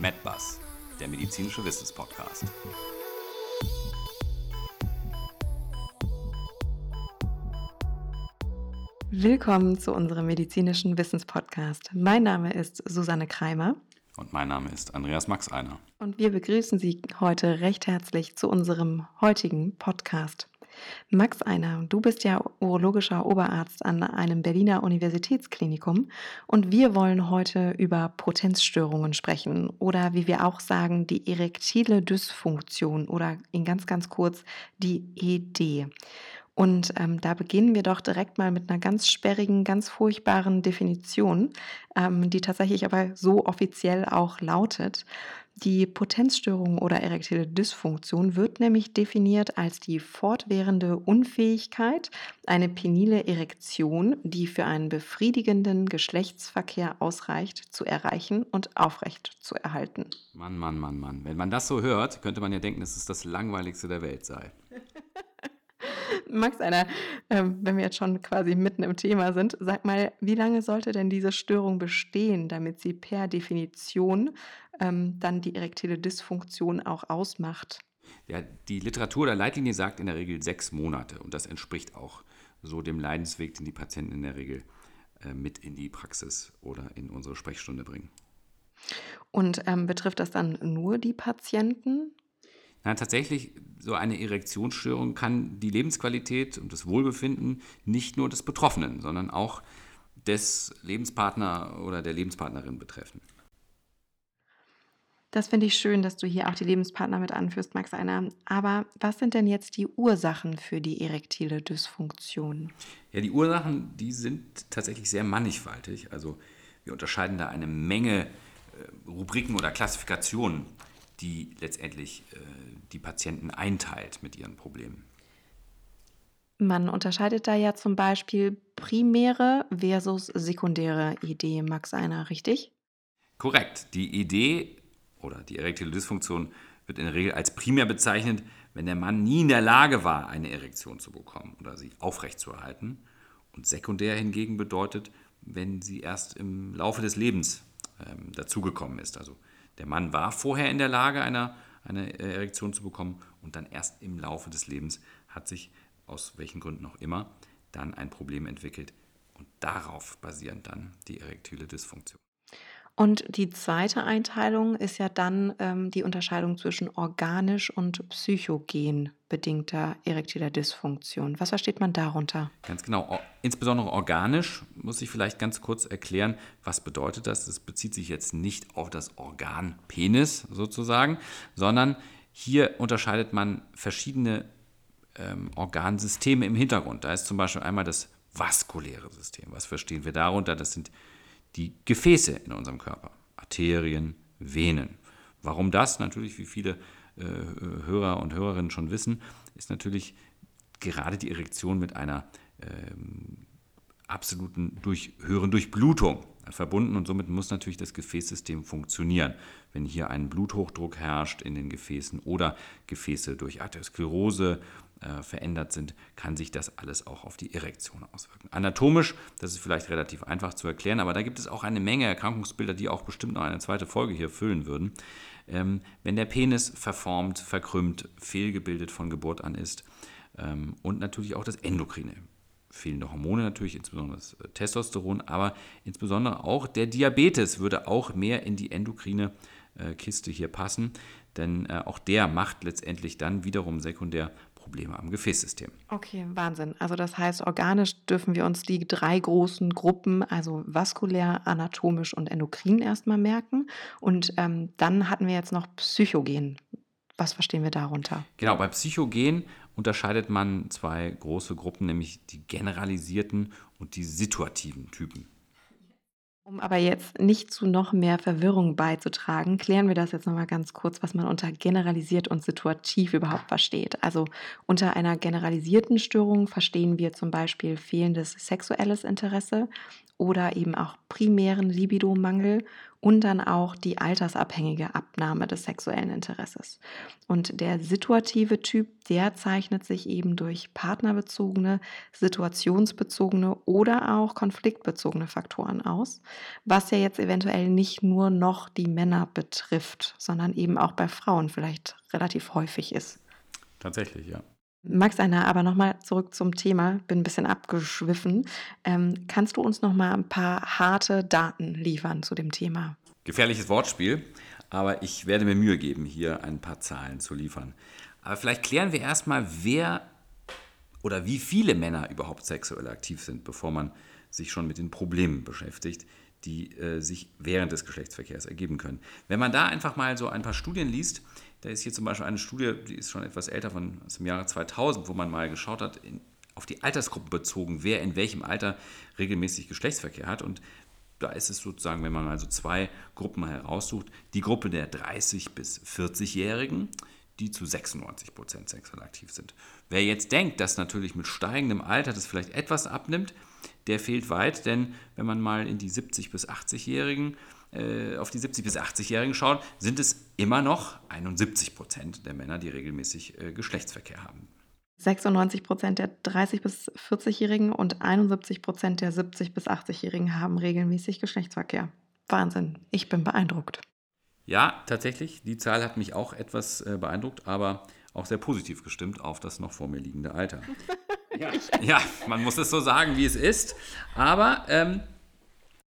MedBus, der medizinische Wissenspodcast. Willkommen zu unserem medizinischen Wissenspodcast. Mein Name ist Susanne Kreimer. Und mein Name ist Andreas Max Einer. Und wir begrüßen Sie heute recht herzlich zu unserem heutigen Podcast. Max Einer, du bist ja urologischer Oberarzt an einem Berliner Universitätsklinikum und wir wollen heute über Potenzstörungen sprechen oder wie wir auch sagen, die erektile Dysfunktion oder in ganz, ganz kurz die ED. Und ähm, da beginnen wir doch direkt mal mit einer ganz sperrigen, ganz furchtbaren Definition, ähm, die tatsächlich aber so offiziell auch lautet. Die Potenzstörung oder erektile Dysfunktion wird nämlich definiert als die fortwährende Unfähigkeit, eine penile Erektion, die für einen befriedigenden Geschlechtsverkehr ausreicht, zu erreichen und aufrecht zu erhalten. Mann, Mann, Mann, Mann. Wenn man das so hört, könnte man ja denken, dass es das langweiligste der Welt sei. Max, einer, ähm, wenn wir jetzt schon quasi mitten im Thema sind, sag mal, wie lange sollte denn diese Störung bestehen, damit sie per Definition ähm, dann die erektile Dysfunktion auch ausmacht? Ja, die Literatur der Leitlinie sagt in der Regel sechs Monate und das entspricht auch so dem Leidensweg, den die Patienten in der Regel äh, mit in die Praxis oder in unsere Sprechstunde bringen. Und ähm, betrifft das dann nur die Patienten? Na, tatsächlich, so eine Erektionsstörung kann die Lebensqualität und das Wohlbefinden nicht nur des Betroffenen, sondern auch des Lebenspartner oder der Lebenspartnerin betreffen. Das finde ich schön, dass du hier auch die Lebenspartner mit anführst, Max Einer. Aber was sind denn jetzt die Ursachen für die erektile Dysfunktion? Ja, die Ursachen, die sind tatsächlich sehr mannigfaltig. Also wir unterscheiden da eine Menge äh, Rubriken oder Klassifikationen die letztendlich äh, die Patienten einteilt mit ihren Problemen. Man unterscheidet da ja zum Beispiel primäre versus sekundäre Idee, Max Einer, richtig? Korrekt. Die Idee oder die erektile Dysfunktion wird in der Regel als primär bezeichnet, wenn der Mann nie in der Lage war, eine Erektion zu bekommen oder sie aufrechtzuerhalten. Und sekundär hingegen bedeutet, wenn sie erst im Laufe des Lebens ähm, dazugekommen ist. Also der Mann war vorher in der Lage, eine, eine Erektion zu bekommen und dann erst im Laufe des Lebens hat sich, aus welchen Gründen auch immer, dann ein Problem entwickelt und darauf basierend dann die erektile Dysfunktion. Und die zweite Einteilung ist ja dann ähm, die Unterscheidung zwischen organisch und psychogen bedingter erektiler Dysfunktion. Was versteht man darunter? Ganz genau. Insbesondere organisch muss ich vielleicht ganz kurz erklären, was bedeutet das. Das bezieht sich jetzt nicht auf das Organ Penis sozusagen, sondern hier unterscheidet man verschiedene ähm, Organsysteme im Hintergrund. Da ist zum Beispiel einmal das vaskuläre System. Was verstehen wir darunter? Das sind die Gefäße in unserem Körper, Arterien, Venen. Warum das? Natürlich, wie viele äh, Hörer und Hörerinnen schon wissen, ist natürlich gerade die Erektion mit einer ähm, absoluten durch, höheren Durchblutung verbunden und somit muss natürlich das Gefäßsystem funktionieren. Wenn hier ein Bluthochdruck herrscht in den Gefäßen oder Gefäße durch Arteriosklerose äh, verändert sind, kann sich das alles auch auf die Erektion auswirken. Anatomisch, das ist vielleicht relativ einfach zu erklären, aber da gibt es auch eine Menge Erkrankungsbilder, die auch bestimmt noch eine zweite Folge hier füllen würden. Ähm, wenn der Penis verformt, verkrümmt, fehlgebildet von Geburt an ist ähm, und natürlich auch das Endokrine. Fehlende Hormone natürlich, insbesondere das äh, Testosteron, aber insbesondere auch der Diabetes würde auch mehr in die endokrine äh, Kiste hier passen, denn äh, auch der macht letztendlich dann wiederum sekundär Probleme am Gefäßsystem. Okay, Wahnsinn. Also das heißt, organisch dürfen wir uns die drei großen Gruppen, also vaskulär, anatomisch und endokrin erstmal merken. Und ähm, dann hatten wir jetzt noch Psychogen. Was verstehen wir darunter? Genau, bei Psychogen unterscheidet man zwei große Gruppen, nämlich die generalisierten und die situativen Typen. Um aber jetzt nicht zu noch mehr Verwirrung beizutragen, klären wir das jetzt nochmal ganz kurz, was man unter generalisiert und situativ überhaupt versteht. Also unter einer generalisierten Störung verstehen wir zum Beispiel fehlendes sexuelles Interesse oder eben auch primären Libidomangel und dann auch die altersabhängige Abnahme des sexuellen Interesses. Und der situative Typ, der zeichnet sich eben durch partnerbezogene, situationsbezogene oder auch konfliktbezogene Faktoren aus, was ja jetzt eventuell nicht nur noch die Männer betrifft, sondern eben auch bei Frauen vielleicht relativ häufig ist. Tatsächlich, ja. Max Einer, aber nochmal zurück zum Thema, bin ein bisschen abgeschwiffen. Ähm, kannst du uns nochmal ein paar harte Daten liefern zu dem Thema? Gefährliches Wortspiel, aber ich werde mir Mühe geben, hier ein paar Zahlen zu liefern. Aber vielleicht klären wir erstmal, wer oder wie viele Männer überhaupt sexuell aktiv sind, bevor man sich schon mit den Problemen beschäftigt, die äh, sich während des Geschlechtsverkehrs ergeben können. Wenn man da einfach mal so ein paar Studien liest, da ist hier zum Beispiel eine Studie, die ist schon etwas älter, von aus dem Jahre 2000, wo man mal geschaut hat, in, auf die Altersgruppen bezogen, wer in welchem Alter regelmäßig Geschlechtsverkehr hat. Und da ist es sozusagen, wenn man mal so zwei Gruppen heraussucht, die Gruppe der 30- bis 40-Jährigen, die zu 96 Prozent sexuell aktiv sind. Wer jetzt denkt, dass natürlich mit steigendem Alter das vielleicht etwas abnimmt, der fehlt weit, denn wenn man mal in die 70- bis 80-Jährigen äh, auf die 70- bis 80-Jährigen schaut, sind es immer noch 71 Prozent der Männer, die regelmäßig äh, Geschlechtsverkehr haben. 96 Prozent der 30- bis 40-Jährigen und 71 Prozent der 70- bis 80-Jährigen haben regelmäßig Geschlechtsverkehr. Wahnsinn, ich bin beeindruckt. Ja, tatsächlich, die Zahl hat mich auch etwas äh, beeindruckt, aber auch sehr positiv gestimmt auf das noch vor mir liegende Alter. ja. ja, man muss es so sagen, wie es ist. Aber ähm,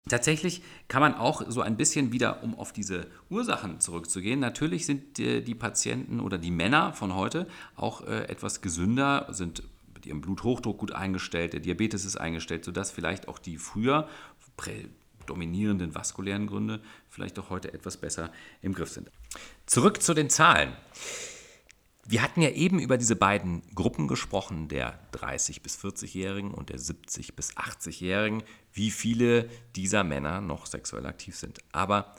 Tatsächlich kann man auch so ein bisschen wieder, um auf diese Ursachen zurückzugehen, natürlich sind die, die Patienten oder die Männer von heute auch äh, etwas gesünder, sind mit ihrem Bluthochdruck gut eingestellt, der Diabetes ist eingestellt, sodass vielleicht auch die früher dominierenden vaskulären Gründe vielleicht auch heute etwas besser im Griff sind. Zurück zu den Zahlen. Wir hatten ja eben über diese beiden Gruppen gesprochen, der 30 bis 40-Jährigen und der 70 bis 80-Jährigen, wie viele dieser Männer noch sexuell aktiv sind. Aber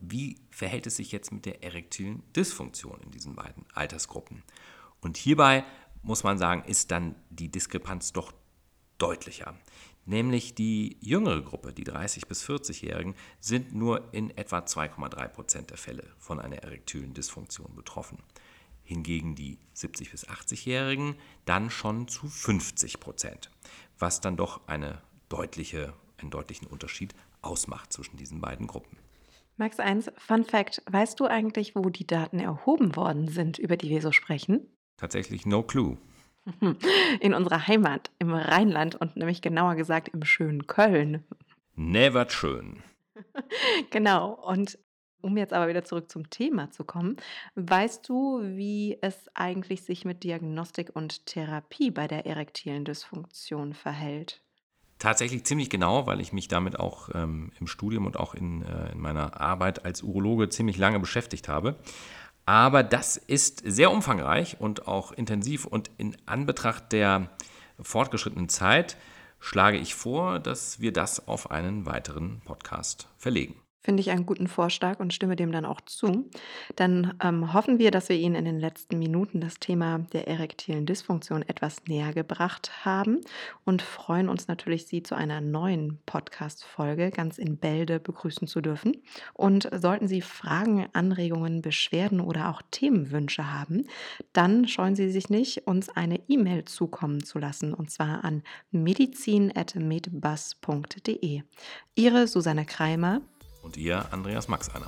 wie verhält es sich jetzt mit der erektilen Dysfunktion in diesen beiden Altersgruppen? Und hierbei muss man sagen, ist dann die Diskrepanz doch deutlicher. Nämlich die jüngere Gruppe, die 30 bis 40-Jährigen, sind nur in etwa 2,3 Prozent der Fälle von einer erektilen Dysfunktion betroffen hingegen die 70- bis 80-Jährigen dann schon zu 50 Prozent, was dann doch eine deutliche, einen deutlichen Unterschied ausmacht zwischen diesen beiden Gruppen. Max 1, Fun Fact, weißt du eigentlich, wo die Daten erhoben worden sind, über die wir so sprechen? Tatsächlich no clue. In unserer Heimat, im Rheinland und nämlich genauer gesagt im schönen Köln. Never schön. genau, und um jetzt aber wieder zurück zum Thema zu kommen, weißt du, wie es eigentlich sich mit Diagnostik und Therapie bei der erektilen Dysfunktion verhält? Tatsächlich ziemlich genau, weil ich mich damit auch ähm, im Studium und auch in, äh, in meiner Arbeit als Urologe ziemlich lange beschäftigt habe. Aber das ist sehr umfangreich und auch intensiv und in Anbetracht der fortgeschrittenen Zeit schlage ich vor, dass wir das auf einen weiteren Podcast verlegen. Finde ich einen guten Vorschlag und stimme dem dann auch zu. Dann ähm, hoffen wir, dass wir Ihnen in den letzten Minuten das Thema der erektilen Dysfunktion etwas näher gebracht haben und freuen uns natürlich, Sie zu einer neuen Podcast-Folge ganz in Bälde begrüßen zu dürfen. Und sollten Sie Fragen, Anregungen, Beschwerden oder auch Themenwünsche haben, dann scheuen Sie sich nicht, uns eine E-Mail zukommen zu lassen und zwar an medizin.medbus.de. Ihre Susanne Kreimer und ihr Andreas Max einer.